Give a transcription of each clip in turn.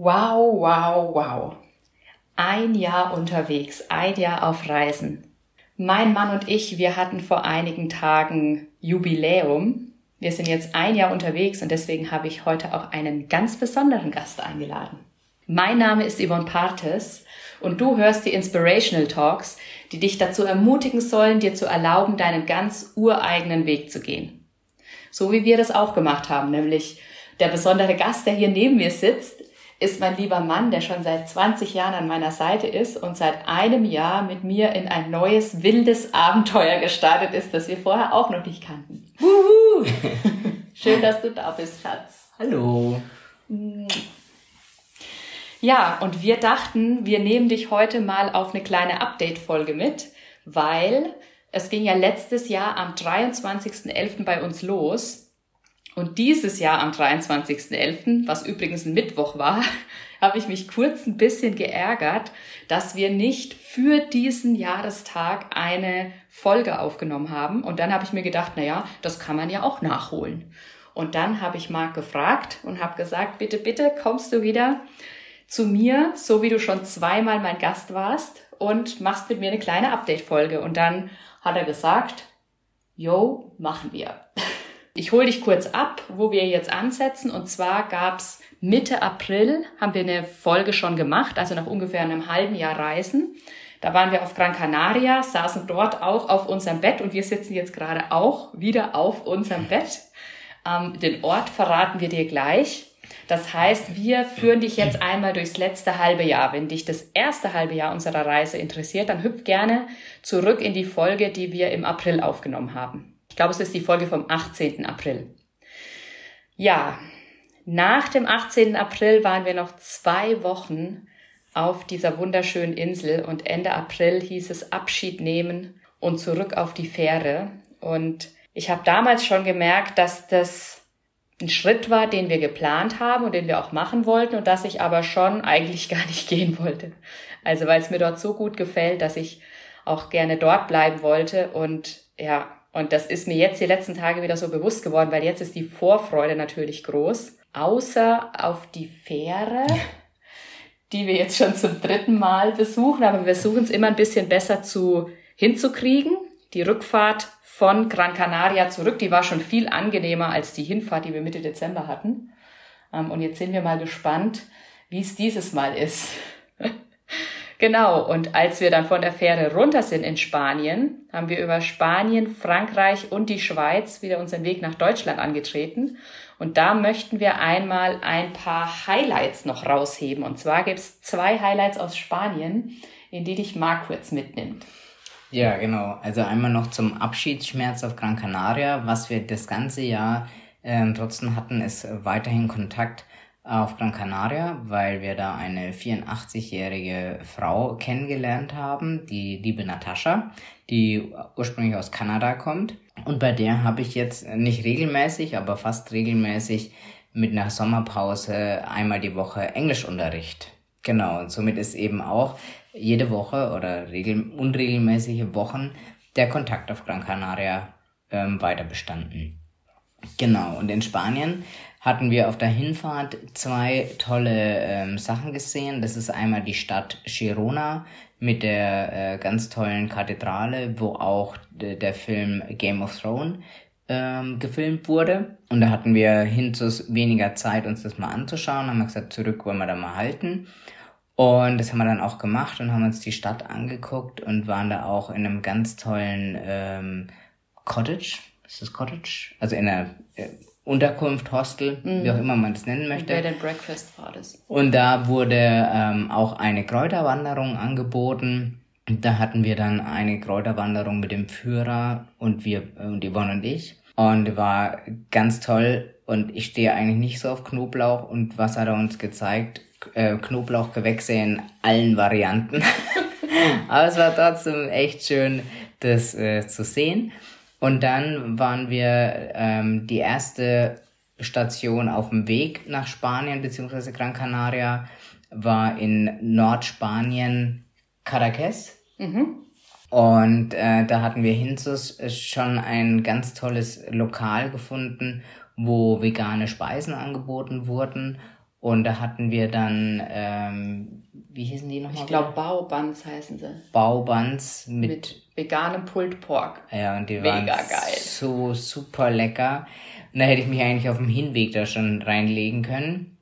Wow, wow, wow. Ein Jahr unterwegs, ein Jahr auf Reisen. Mein Mann und ich, wir hatten vor einigen Tagen Jubiläum. Wir sind jetzt ein Jahr unterwegs und deswegen habe ich heute auch einen ganz besonderen Gast eingeladen. Mein Name ist Yvonne Partes und du hörst die Inspirational Talks, die dich dazu ermutigen sollen, dir zu erlauben, deinen ganz ureigenen Weg zu gehen. So wie wir das auch gemacht haben, nämlich der besondere Gast, der hier neben mir sitzt, ist mein lieber Mann, der schon seit 20 Jahren an meiner Seite ist und seit einem Jahr mit mir in ein neues, wildes Abenteuer gestartet ist, das wir vorher auch noch nicht kannten. Wuhu! Schön, dass du da bist, Schatz. Hallo. Ja, und wir dachten, wir nehmen dich heute mal auf eine kleine Update-Folge mit, weil es ging ja letztes Jahr am 23.11. bei uns los und dieses Jahr am 23.11., was übrigens ein Mittwoch war, habe ich mich kurz ein bisschen geärgert, dass wir nicht für diesen Jahrestag eine Folge aufgenommen haben. Und dann habe ich mir gedacht, na ja, das kann man ja auch nachholen. Und dann habe ich Marc gefragt und habe gesagt, bitte, bitte kommst du wieder zu mir, so wie du schon zweimal mein Gast warst und machst mit mir eine kleine Update-Folge. Und dann hat er gesagt, yo, machen wir. Ich hole dich kurz ab, wo wir jetzt ansetzen. Und zwar gab's Mitte April, haben wir eine Folge schon gemacht, also nach ungefähr einem halben Jahr Reisen. Da waren wir auf Gran Canaria, saßen dort auch auf unserem Bett und wir sitzen jetzt gerade auch wieder auf unserem Bett. Ähm, den Ort verraten wir dir gleich. Das heißt, wir führen dich jetzt einmal durchs letzte halbe Jahr. Wenn dich das erste halbe Jahr unserer Reise interessiert, dann hüpf gerne zurück in die Folge, die wir im April aufgenommen haben glaube, es ist die Folge vom 18. April. Ja, nach dem 18. April waren wir noch zwei Wochen auf dieser wunderschönen Insel und Ende April hieß es Abschied nehmen und zurück auf die Fähre. Und ich habe damals schon gemerkt, dass das ein Schritt war, den wir geplant haben und den wir auch machen wollten und dass ich aber schon eigentlich gar nicht gehen wollte. Also weil es mir dort so gut gefällt, dass ich auch gerne dort bleiben wollte und ja, und das ist mir jetzt die letzten Tage wieder so bewusst geworden, weil jetzt ist die Vorfreude natürlich groß. Außer auf die Fähre, die wir jetzt schon zum dritten Mal besuchen, aber wir versuchen es immer ein bisschen besser zu hinzukriegen. Die Rückfahrt von Gran Canaria zurück, die war schon viel angenehmer als die Hinfahrt, die wir Mitte Dezember hatten. Ähm, und jetzt sind wir mal gespannt, wie es dieses Mal ist. Genau, und als wir dann von der Fähre runter sind in Spanien, haben wir über Spanien, Frankreich und die Schweiz wieder unseren Weg nach Deutschland angetreten. Und da möchten wir einmal ein paar Highlights noch rausheben. Und zwar gibt's zwei Highlights aus Spanien, in die dich Marc kurz mitnimmt. Ja, genau. Also einmal noch zum Abschiedsschmerz auf Gran Canaria. Was wir das ganze Jahr äh, trotzdem hatten, ist weiterhin Kontakt auf Gran Canaria, weil wir da eine 84-jährige Frau kennengelernt haben, die liebe Natascha, die ursprünglich aus Kanada kommt. Und bei der habe ich jetzt nicht regelmäßig, aber fast regelmäßig mit einer Sommerpause einmal die Woche Englischunterricht. Genau, und somit ist eben auch jede Woche oder regel unregelmäßige Wochen der Kontakt auf Gran Canaria ähm, weiter bestanden. Genau, und in Spanien hatten wir auf der Hinfahrt zwei tolle ähm, Sachen gesehen. Das ist einmal die Stadt Girona mit der äh, ganz tollen Kathedrale, wo auch der Film Game of Thrones ähm, gefilmt wurde. Und da hatten wir hinzus weniger Zeit, uns das mal anzuschauen. Haben wir gesagt, zurück wollen wir da mal halten. Und das haben wir dann auch gemacht und haben uns die Stadt angeguckt und waren da auch in einem ganz tollen ähm, Cottage. Ist das Cottage? Also in einer äh, Unterkunft, Hostel, mhm. wie auch immer man das nennen möchte. Bed and Breakfast war das. Und da wurde ähm, auch eine Kräuterwanderung angeboten. Und da hatten wir dann eine Kräuterwanderung mit dem Führer und wir, und Yvonne und ich. Und war ganz toll. Und ich stehe eigentlich nicht so auf Knoblauch. Und was hat er uns gezeigt? Äh, Knoblauchgewächse in allen Varianten. Aber es war trotzdem echt schön, das äh, zu sehen. Und dann waren wir ähm, die erste Station auf dem Weg nach Spanien beziehungsweise Gran Canaria war in Nordspanien Caracas. Mhm. Und äh, da hatten wir Hinzus schon ein ganz tolles Lokal gefunden, wo vegane Speisen angeboten wurden. Und da hatten wir dann, ähm, wie hießen die nochmal? Ich glaube, Baubands heißen sie. Baubands mit, Mit veganem Pulled Pork. Ja, und die Mega waren geil. so super lecker. Und da hätte ich mich eigentlich auf dem Hinweg da schon reinlegen können.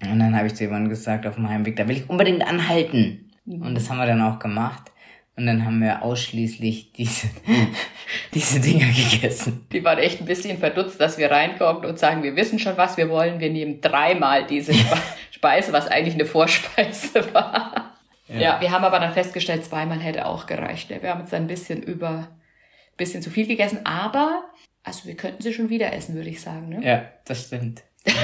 Und dann habe ich zu jemandem gesagt, auf dem Heimweg, da will ich unbedingt anhalten. Mhm. Und das haben wir dann auch gemacht. Und dann haben wir ausschließlich diese, diese Dinger gegessen. Die waren echt ein bisschen verdutzt, dass wir reinkommen und sagen, wir wissen schon, was wir wollen. Wir nehmen dreimal diese Spe- Speise, was eigentlich eine Vorspeise war. Ja. wir haben aber dann festgestellt, zweimal hätte auch gereicht. Wir haben jetzt ein bisschen über, bisschen zu viel gegessen, aber, also wir könnten sie schon wieder essen, würde ich sagen. Ne? Ja, das stimmt. Ja.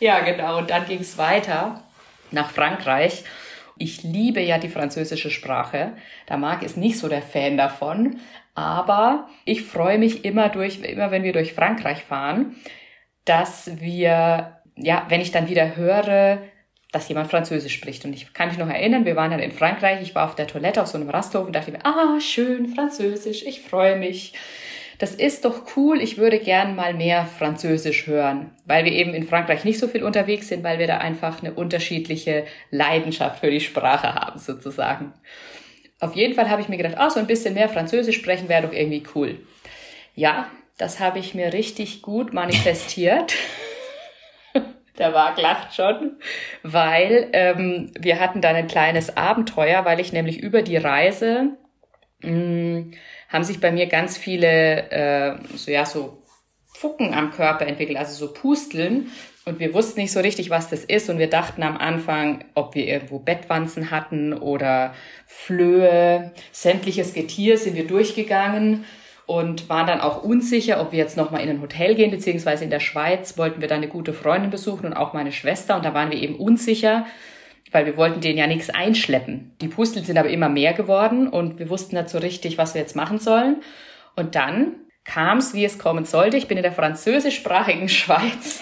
Ja, genau. Und dann ging es weiter nach Frankreich. Ich liebe ja die französische Sprache. Da mag ist nicht so der Fan davon. Aber ich freue mich immer durch, immer wenn wir durch Frankreich fahren, dass wir, ja, wenn ich dann wieder höre, dass jemand Französisch spricht. Und ich kann mich noch erinnern, wir waren dann in Frankreich, ich war auf der Toilette auf so einem Rasthof und dachte mir, ah, schön, Französisch, ich freue mich. Das ist doch cool, ich würde gern mal mehr Französisch hören, weil wir eben in Frankreich nicht so viel unterwegs sind, weil wir da einfach eine unterschiedliche Leidenschaft für die Sprache haben, sozusagen. Auf jeden Fall habe ich mir gedacht, ah, so ein bisschen mehr Französisch sprechen wäre doch irgendwie cool. Ja, das habe ich mir richtig gut manifestiert. Der Marc lacht schon, weil ähm, wir hatten dann ein kleines Abenteuer, weil ich nämlich über die Reise mh, haben sich bei mir ganz viele äh, so ja so Fucken am Körper entwickelt, also so Pusteln. Und wir wussten nicht so richtig, was das ist. Und wir dachten am Anfang, ob wir irgendwo Bettwanzen hatten oder Flöhe. Sämtliches Getier sind wir durchgegangen und waren dann auch unsicher, ob wir jetzt nochmal in ein Hotel gehen, beziehungsweise in der Schweiz wollten wir da eine gute Freundin besuchen und auch meine Schwester. Und da waren wir eben unsicher, weil wir wollten denen ja nichts einschleppen. Die Pusteln sind aber immer mehr geworden und wir wussten so richtig, was wir jetzt machen sollen. Und dann kam es, wie es kommen sollte. Ich bin in der französischsprachigen Schweiz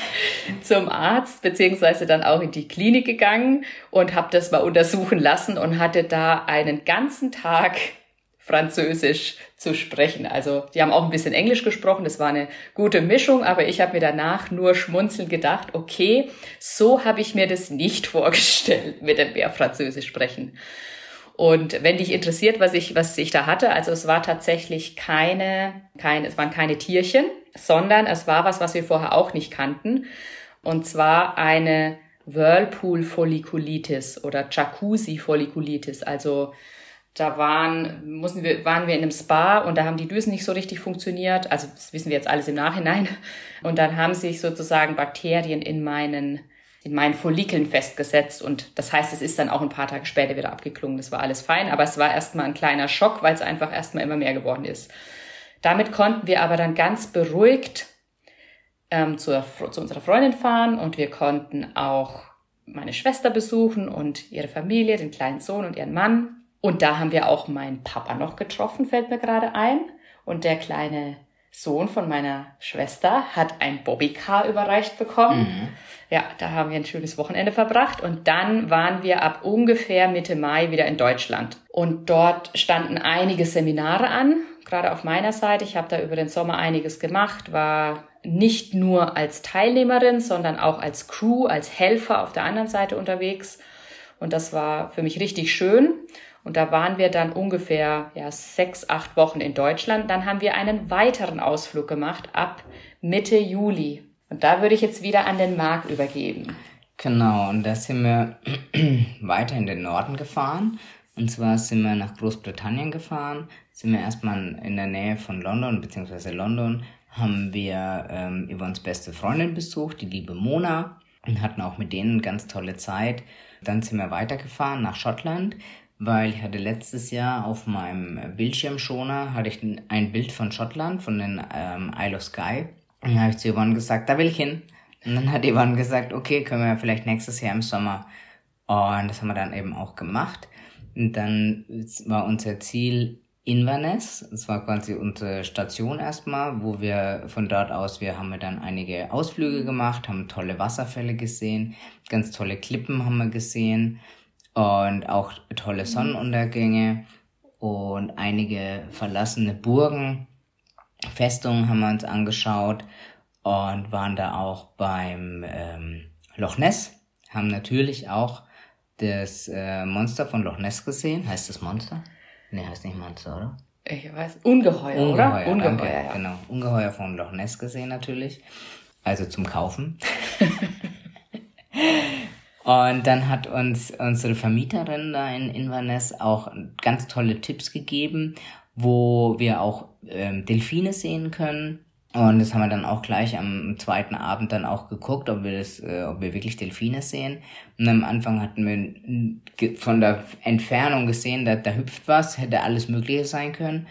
zum Arzt, beziehungsweise dann auch in die Klinik gegangen und habe das mal untersuchen lassen und hatte da einen ganzen Tag Französisch zu sprechen. Also die haben auch ein bisschen Englisch gesprochen, das war eine gute Mischung, aber ich habe mir danach nur schmunzelnd gedacht, okay, so habe ich mir das nicht vorgestellt mit dem Bär Französisch sprechen. Und wenn dich interessiert, was ich, was ich da hatte, also es war tatsächlich keine, keine, es waren keine Tierchen, sondern es war was, was wir vorher auch nicht kannten. Und zwar eine Whirlpool-Follikulitis oder Jacuzzi-Follikulitis. Also da waren, mussten wir, waren wir in einem Spa und da haben die Düsen nicht so richtig funktioniert. Also das wissen wir jetzt alles im Nachhinein. Und dann haben sich sozusagen Bakterien in meinen, in meinen Follikeln festgesetzt. Und das heißt, es ist dann auch ein paar Tage später wieder abgeklungen. Das war alles fein. Aber es war erstmal ein kleiner Schock, weil es einfach erstmal immer mehr geworden ist. Damit konnten wir aber dann ganz beruhigt ähm, zur, zu unserer Freundin fahren und wir konnten auch meine Schwester besuchen und ihre Familie, den kleinen Sohn und ihren Mann. Und da haben wir auch meinen Papa noch getroffen, fällt mir gerade ein. Und der kleine Sohn von meiner Schwester hat ein Bobbycar überreicht bekommen. Mhm. Ja, da haben wir ein schönes Wochenende verbracht. Und dann waren wir ab ungefähr Mitte Mai wieder in Deutschland. Und dort standen einige Seminare an, gerade auf meiner Seite. Ich habe da über den Sommer einiges gemacht, war nicht nur als Teilnehmerin, sondern auch als Crew, als Helfer auf der anderen Seite unterwegs. Und das war für mich richtig schön. Und da waren wir dann ungefähr ja, sechs, acht Wochen in Deutschland. Dann haben wir einen weiteren Ausflug gemacht ab Mitte Juli. Und da würde ich jetzt wieder an den Marc übergeben. Genau, und da sind wir weiter in den Norden gefahren. Und zwar sind wir nach Großbritannien gefahren, sind wir erstmal in der Nähe von London, beziehungsweise London, haben wir ähm, Yvonnes beste Freundin besucht, die liebe Mona, und hatten auch mit denen ganz tolle Zeit. Dann sind wir weitergefahren nach Schottland, weil ich hatte letztes Jahr auf meinem Bildschirmschoner hatte ich ein Bild von Schottland, von den ähm, Isle of Skye. Und da habe ich zu Yvonne gesagt, da will ich hin. Und dann hat Yvonne gesagt, okay, können wir vielleicht nächstes Jahr im Sommer. Und das haben wir dann eben auch gemacht. Und dann war unser Ziel Inverness. Das war quasi unsere Station erstmal, wo wir von dort aus, wir haben dann einige Ausflüge gemacht, haben tolle Wasserfälle gesehen, ganz tolle Klippen haben wir gesehen und auch tolle Sonnenuntergänge und einige verlassene Burgen, Festungen haben wir uns angeschaut und waren da auch beim ähm, Loch Ness, haben natürlich auch das äh, Monster von Loch Ness gesehen. Heißt das Monster? Nee, heißt nicht Monster, oder? Ich weiß, Ungeheuer, Ungeheuer oder? Ungeheuer, danke, ja. genau. Ungeheuer von Loch Ness gesehen natürlich. Also zum Kaufen. Und dann hat uns unsere Vermieterin da in Inverness auch ganz tolle Tipps gegeben, wo wir auch ähm, Delfine sehen können. Und das haben wir dann auch gleich am zweiten Abend dann auch geguckt, ob wir das, äh, ob wir wirklich Delfine sehen. Und am Anfang hatten wir von der Entfernung gesehen, da, da hüpft was, hätte alles Mögliche sein können.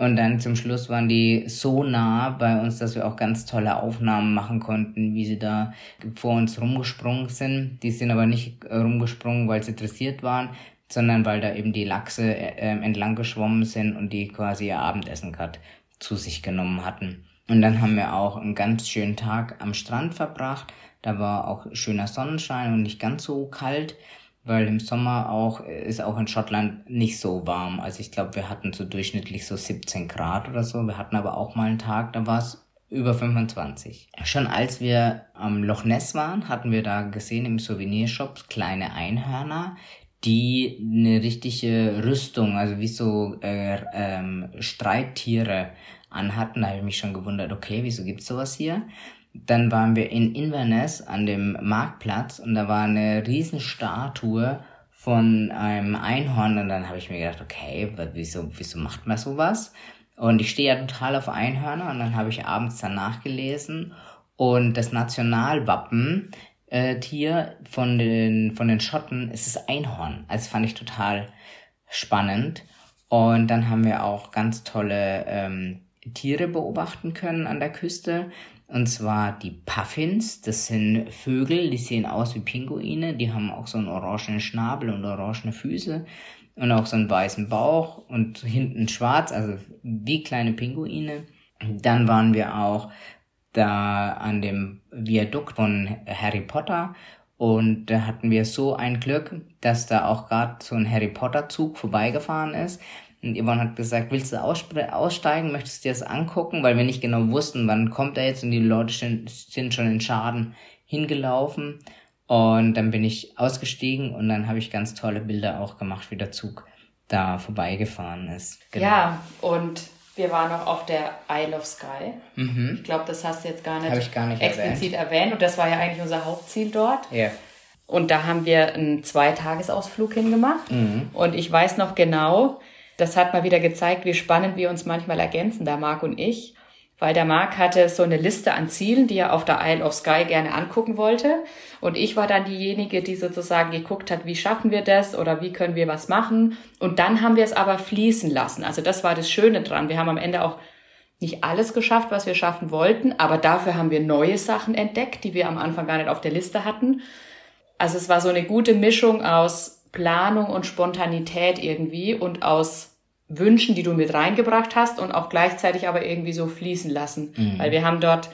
Und dann zum Schluss waren die so nah bei uns, dass wir auch ganz tolle Aufnahmen machen konnten, wie sie da vor uns rumgesprungen sind. Die sind aber nicht rumgesprungen, weil sie dressiert waren, sondern weil da eben die Lachse äh, entlang geschwommen sind und die quasi ihr Abendessen gerade zu sich genommen hatten. Und dann haben wir auch einen ganz schönen Tag am Strand verbracht. Da war auch schöner Sonnenschein und nicht ganz so kalt weil im Sommer auch ist auch in Schottland nicht so warm. Also ich glaube, wir hatten so durchschnittlich so 17 Grad oder so. Wir hatten aber auch mal einen Tag, da war es über 25. Schon als wir am Loch Ness waren, hatten wir da gesehen im Souvenirshop kleine Einhörner, die eine richtige Rüstung, also wie so äh, ähm, Streittiere anhatten. Da habe ich mich schon gewundert, okay, wieso gibt's sowas hier? Dann waren wir in Inverness an dem Marktplatz und da war eine Riesenstatue von einem Einhorn und dann habe ich mir gedacht, okay, wieso, wieso macht man sowas? Und ich stehe ja total auf Einhörner und dann habe ich abends dann nachgelesen und das Nationalwappen äh, Tier von den, von den Schotten ist das Einhorn. Also fand ich total spannend. Und dann haben wir auch ganz tolle ähm, Tiere beobachten können an der Küste. Und zwar die Puffins, das sind Vögel, die sehen aus wie Pinguine, die haben auch so einen orangenen Schnabel und orangene Füße und auch so einen weißen Bauch und hinten schwarz, also wie kleine Pinguine. Dann waren wir auch da an dem Viadukt von Harry Potter und da hatten wir so ein Glück, dass da auch gerade so ein Harry Potter Zug vorbeigefahren ist. Und Yvonne hat gesagt, willst du aussteigen, möchtest du dir das angucken? Weil wir nicht genau wussten, wann kommt er jetzt und die Leute sind schon in Schaden hingelaufen. Und dann bin ich ausgestiegen und dann habe ich ganz tolle Bilder auch gemacht, wie der Zug da vorbeigefahren ist. Genau. Ja, und wir waren auch auf der Isle of Sky. Mhm. Ich glaube, das hast du jetzt gar nicht, gar nicht explizit erwähnt. erwähnt. Und das war ja eigentlich unser Hauptziel dort. Ja. Yeah. Und da haben wir einen Zweitagesausflug hingemacht. Mhm. Und ich weiß noch genau, das hat mal wieder gezeigt, wie spannend wir uns manchmal ergänzen, der Marc und ich. Weil der Marc hatte so eine Liste an Zielen, die er auf der Isle of Sky gerne angucken wollte. Und ich war dann diejenige, die sozusagen geguckt hat, wie schaffen wir das oder wie können wir was machen. Und dann haben wir es aber fließen lassen. Also das war das Schöne dran. Wir haben am Ende auch nicht alles geschafft, was wir schaffen wollten, aber dafür haben wir neue Sachen entdeckt, die wir am Anfang gar nicht auf der Liste hatten. Also es war so eine gute Mischung aus Planung und Spontanität irgendwie und aus Wünschen, die du mit reingebracht hast und auch gleichzeitig aber irgendwie so fließen lassen. Mhm. Weil wir haben dort,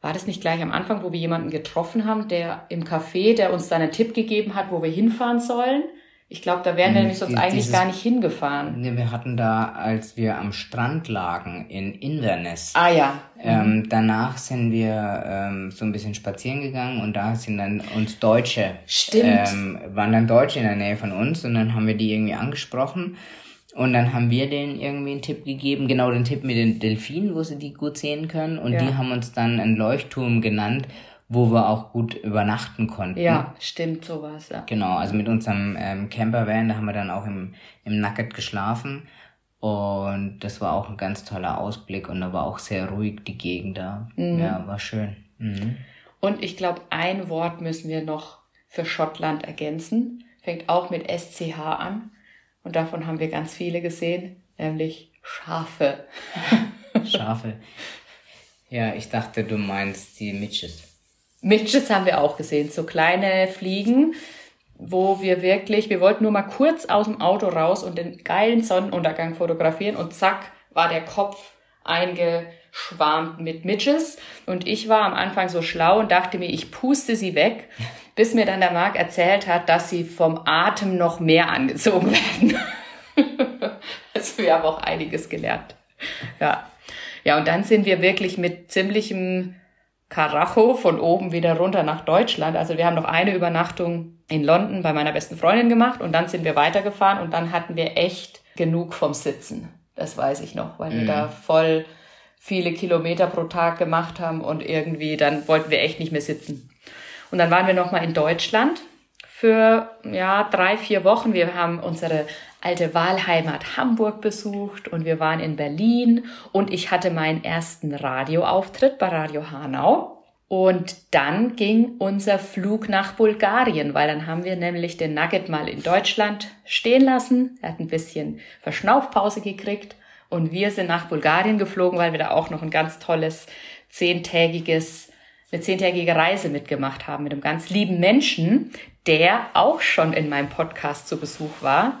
war das nicht gleich am Anfang, wo wir jemanden getroffen haben, der im Café, der uns dann einen Tipp gegeben hat, wo wir hinfahren sollen? Ich glaube, da wären wir nämlich sonst eigentlich dieses, gar nicht hingefahren. Nee, wir hatten da, als wir am Strand lagen in Inverness. Ah ja. Ähm, mhm. danach sind wir ähm, so ein bisschen spazieren gegangen und da sind dann uns Deutsche. Stimmt. Ähm, waren dann Deutsche in der Nähe von uns und dann haben wir die irgendwie angesprochen und dann haben wir denen irgendwie einen Tipp gegeben, genau den Tipp mit den Delfinen, wo sie die gut sehen können. Und ja. die haben uns dann einen Leuchtturm genannt, wo wir auch gut übernachten konnten. Ja, stimmt, sowas, ja. Genau, also mit unserem ähm, Campervan, da haben wir dann auch im, im Nugget geschlafen. Und das war auch ein ganz toller Ausblick und da war auch sehr ruhig die Gegend da. Mhm. Ja, war schön. Mhm. Und ich glaube, ein Wort müssen wir noch für Schottland ergänzen. Fängt auch mit SCH an. Und davon haben wir ganz viele gesehen, nämlich Schafe. Schafe. Ja, ich dachte, du meinst die Mitches. Mitches haben wir auch gesehen, so kleine Fliegen, wo wir wirklich, wir wollten nur mal kurz aus dem Auto raus und den geilen Sonnenuntergang fotografieren und zack, war der Kopf eingeschwarmt mit Mitches. Und ich war am Anfang so schlau und dachte mir, ich puste sie weg bis mir dann der Marc erzählt hat, dass sie vom Atem noch mehr angezogen werden. also wir haben auch einiges gelernt. Ja. Ja, und dann sind wir wirklich mit ziemlichem Karacho von oben wieder runter nach Deutschland. Also wir haben noch eine Übernachtung in London bei meiner besten Freundin gemacht und dann sind wir weitergefahren und dann hatten wir echt genug vom Sitzen. Das weiß ich noch, weil mhm. wir da voll viele Kilometer pro Tag gemacht haben und irgendwie dann wollten wir echt nicht mehr sitzen. Und dann waren wir noch mal in Deutschland für ja drei vier Wochen. Wir haben unsere alte Wahlheimat Hamburg besucht und wir waren in Berlin und ich hatte meinen ersten Radioauftritt bei Radio Hanau. Und dann ging unser Flug nach Bulgarien, weil dann haben wir nämlich den Nugget mal in Deutschland stehen lassen. Er hat ein bisschen Verschnaufpause gekriegt und wir sind nach Bulgarien geflogen, weil wir da auch noch ein ganz tolles zehntägiges, eine zehntägige Reise mitgemacht haben mit einem ganz lieben Menschen, der auch schon in meinem Podcast zu Besuch war.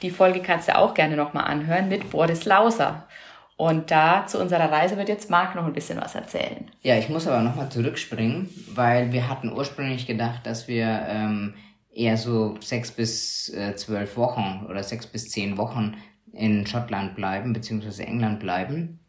Die Folge kannst du auch gerne nochmal anhören mit Boris Lauser. Und da zu unserer Reise wird jetzt Marc noch ein bisschen was erzählen. Ja, ich muss aber nochmal zurückspringen, weil wir hatten ursprünglich gedacht, dass wir ähm, eher so sechs bis äh, zwölf Wochen oder sechs bis zehn Wochen in Schottland bleiben, beziehungsweise England bleiben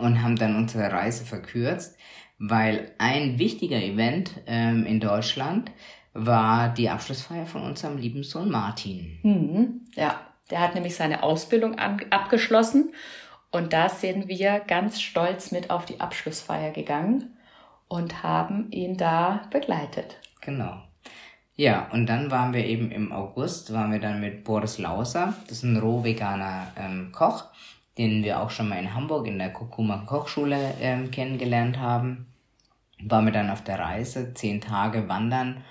und haben dann unsere Reise verkürzt, weil ein wichtiger Event ähm, in Deutschland war die Abschlussfeier von unserem lieben Sohn Martin. Mhm, ja, der hat nämlich seine Ausbildung an, abgeschlossen und da sind wir ganz stolz mit auf die Abschlussfeier gegangen und haben ihn da begleitet. Genau. Ja, und dann waren wir eben im August, waren wir dann mit Boris Lauser, das ist ein roh-veganer ähm, Koch, den wir auch schon mal in Hamburg in der Kurkuma Kochschule ähm, kennengelernt haben. Waren wir dann auf der Reise, zehn Tage wandern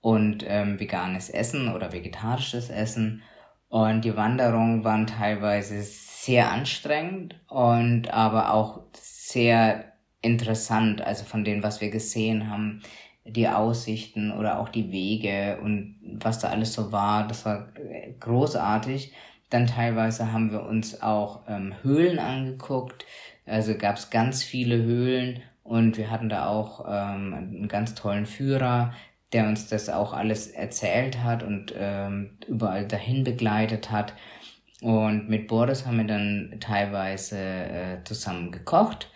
und ähm, veganes Essen oder vegetarisches Essen. Und die Wanderungen waren teilweise sehr anstrengend und aber auch sehr interessant, also von dem, was wir gesehen haben, die Aussichten oder auch die Wege und was da alles so war, das war großartig. Dann teilweise haben wir uns auch ähm, Höhlen angeguckt, also gab es ganz viele Höhlen und wir hatten da auch ähm, einen ganz tollen Führer, der uns das auch alles erzählt hat und ähm, überall dahin begleitet hat. Und mit Boris haben wir dann teilweise äh, zusammen gekocht.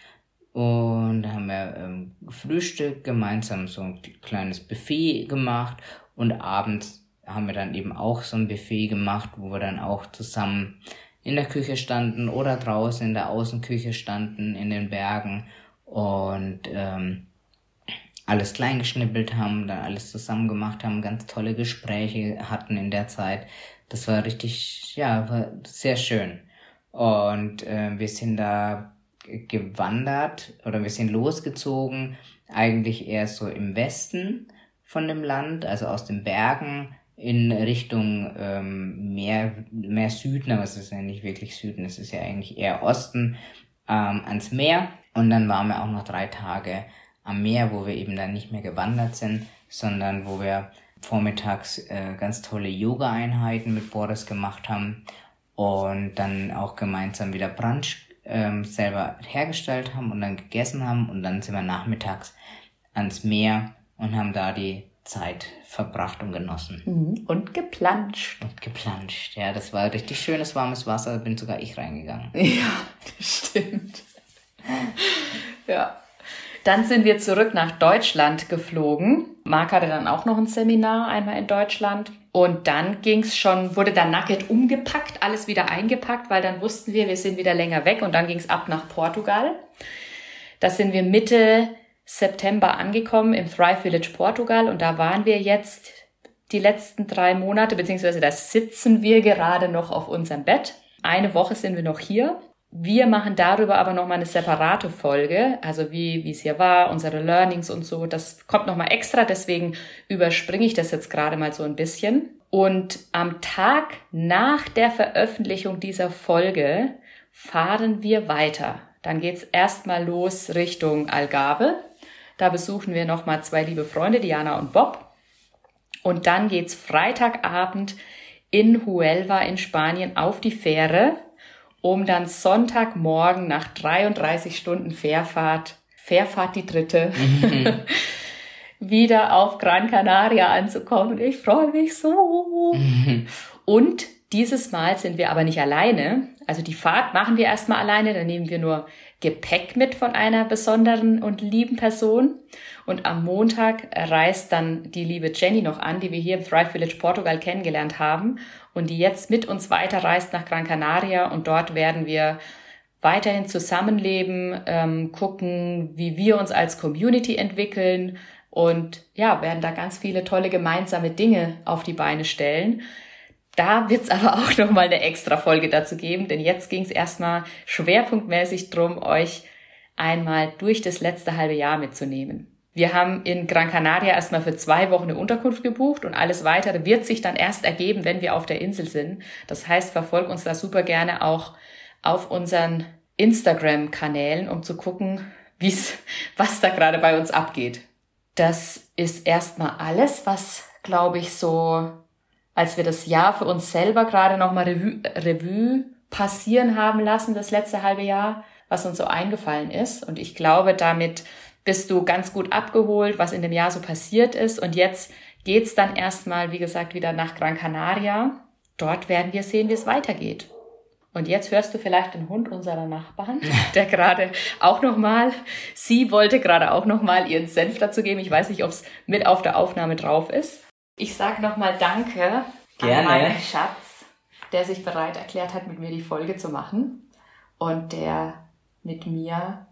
Und haben wir ähm, Frühstück gemeinsam so ein kleines Buffet gemacht. Und abends haben wir dann eben auch so ein Buffet gemacht, wo wir dann auch zusammen in der Küche standen oder draußen in der Außenküche standen in den Bergen und ähm, alles kleingeschnippelt haben, dann alles zusammen gemacht haben, ganz tolle Gespräche hatten in der Zeit. Das war richtig, ja, war sehr schön. Und äh, wir sind da gewandert oder wir sind losgezogen, eigentlich eher so im Westen von dem Land, also aus den Bergen in Richtung ähm, mehr, mehr Süden, aber es ist ja nicht wirklich Süden, es ist ja eigentlich eher Osten, ähm, ans Meer. Und dann waren wir auch noch drei Tage am Meer, wo wir eben dann nicht mehr gewandert sind, sondern wo wir vormittags äh, ganz tolle Yoga-Einheiten mit Boris gemacht haben und dann auch gemeinsam wieder Brunch ähm, selber hergestellt haben und dann gegessen haben und dann sind wir nachmittags ans Meer und haben da die Zeit verbracht und genossen. Mhm. Und geplanscht. Und geplanscht, ja, das war richtig schönes warmes Wasser, da bin sogar ich reingegangen. Ja, das stimmt. Ja. Dann sind wir zurück nach Deutschland geflogen. Marc hatte dann auch noch ein Seminar einmal in Deutschland. Und dann ging's schon, wurde dann Nugget umgepackt, alles wieder eingepackt, weil dann wussten wir, wir sind wieder länger weg und dann ging's ab nach Portugal. Da sind wir Mitte September angekommen im Thrive Village Portugal und da waren wir jetzt die letzten drei Monate, beziehungsweise da sitzen wir gerade noch auf unserem Bett. Eine Woche sind wir noch hier wir machen darüber aber nochmal eine separate Folge, also wie, wie es hier war, unsere Learnings und so. Das kommt nochmal extra, deswegen überspringe ich das jetzt gerade mal so ein bisschen. Und am Tag nach der Veröffentlichung dieser Folge fahren wir weiter. Dann geht's erstmal los Richtung Algarve. Da besuchen wir nochmal zwei liebe Freunde, Diana und Bob. Und dann geht's Freitagabend in Huelva in Spanien auf die Fähre um dann Sonntagmorgen nach 33 Stunden Fährfahrt, Fährfahrt die dritte, mhm. wieder auf Gran Canaria anzukommen. Ich freue mich so. Mhm. Und dieses Mal sind wir aber nicht alleine. Also die Fahrt machen wir erstmal alleine, dann nehmen wir nur Gepäck mit von einer besonderen und lieben Person. Und am Montag reist dann die liebe Jenny noch an, die wir hier im Thrive Village Portugal kennengelernt haben und die jetzt mit uns weiterreist nach Gran Canaria. Und dort werden wir weiterhin zusammenleben, ähm, gucken, wie wir uns als Community entwickeln und ja, werden da ganz viele tolle gemeinsame Dinge auf die Beine stellen. Da wird's aber auch nochmal eine extra Folge dazu geben, denn jetzt ging's erstmal schwerpunktmäßig drum, euch einmal durch das letzte halbe Jahr mitzunehmen. Wir haben in Gran Canaria erstmal für zwei Wochen eine Unterkunft gebucht und alles weitere wird sich dann erst ergeben, wenn wir auf der Insel sind. Das heißt, verfolgt uns da super gerne auch auf unseren Instagram-Kanälen, um zu gucken, wie's, was da gerade bei uns abgeht. Das ist erstmal alles, was, glaube ich, so als wir das Jahr für uns selber gerade nochmal Revue, Revue passieren haben lassen, das letzte halbe Jahr, was uns so eingefallen ist. Und ich glaube, damit bist du ganz gut abgeholt, was in dem Jahr so passiert ist. Und jetzt geht's dann erstmal, wie gesagt, wieder nach Gran Canaria. Dort werden wir sehen, wie es weitergeht. Und jetzt hörst du vielleicht den Hund unserer Nachbarn, der gerade auch nochmal, sie wollte gerade auch nochmal ihren Senf dazu geben. Ich weiß nicht, ob es mit auf der Aufnahme drauf ist. Ich sage nochmal Danke Gerne. an meinen Schatz, der sich bereit erklärt hat, mit mir die Folge zu machen und der mit mir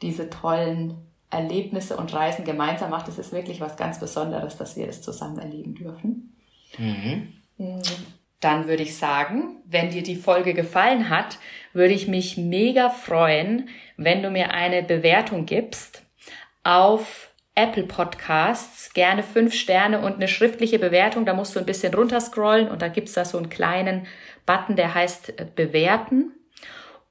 diese tollen Erlebnisse und Reisen gemeinsam macht. Es ist wirklich was ganz Besonderes, dass wir das zusammen erleben dürfen. Mhm. Dann würde ich sagen, wenn dir die Folge gefallen hat, würde ich mich mega freuen, wenn du mir eine Bewertung gibst auf Apple Podcasts gerne fünf Sterne und eine schriftliche Bewertung. Da musst du ein bisschen runterscrollen und da gibt's da so einen kleinen Button, der heißt äh, Bewerten.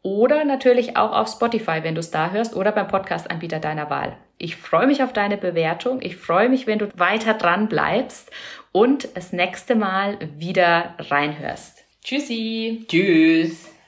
Oder natürlich auch auf Spotify, wenn du es da hörst, oder beim Podcast-Anbieter deiner Wahl. Ich freue mich auf deine Bewertung. Ich freue mich, wenn du weiter dran bleibst und das nächste Mal wieder reinhörst. Tschüssi. Tschüss.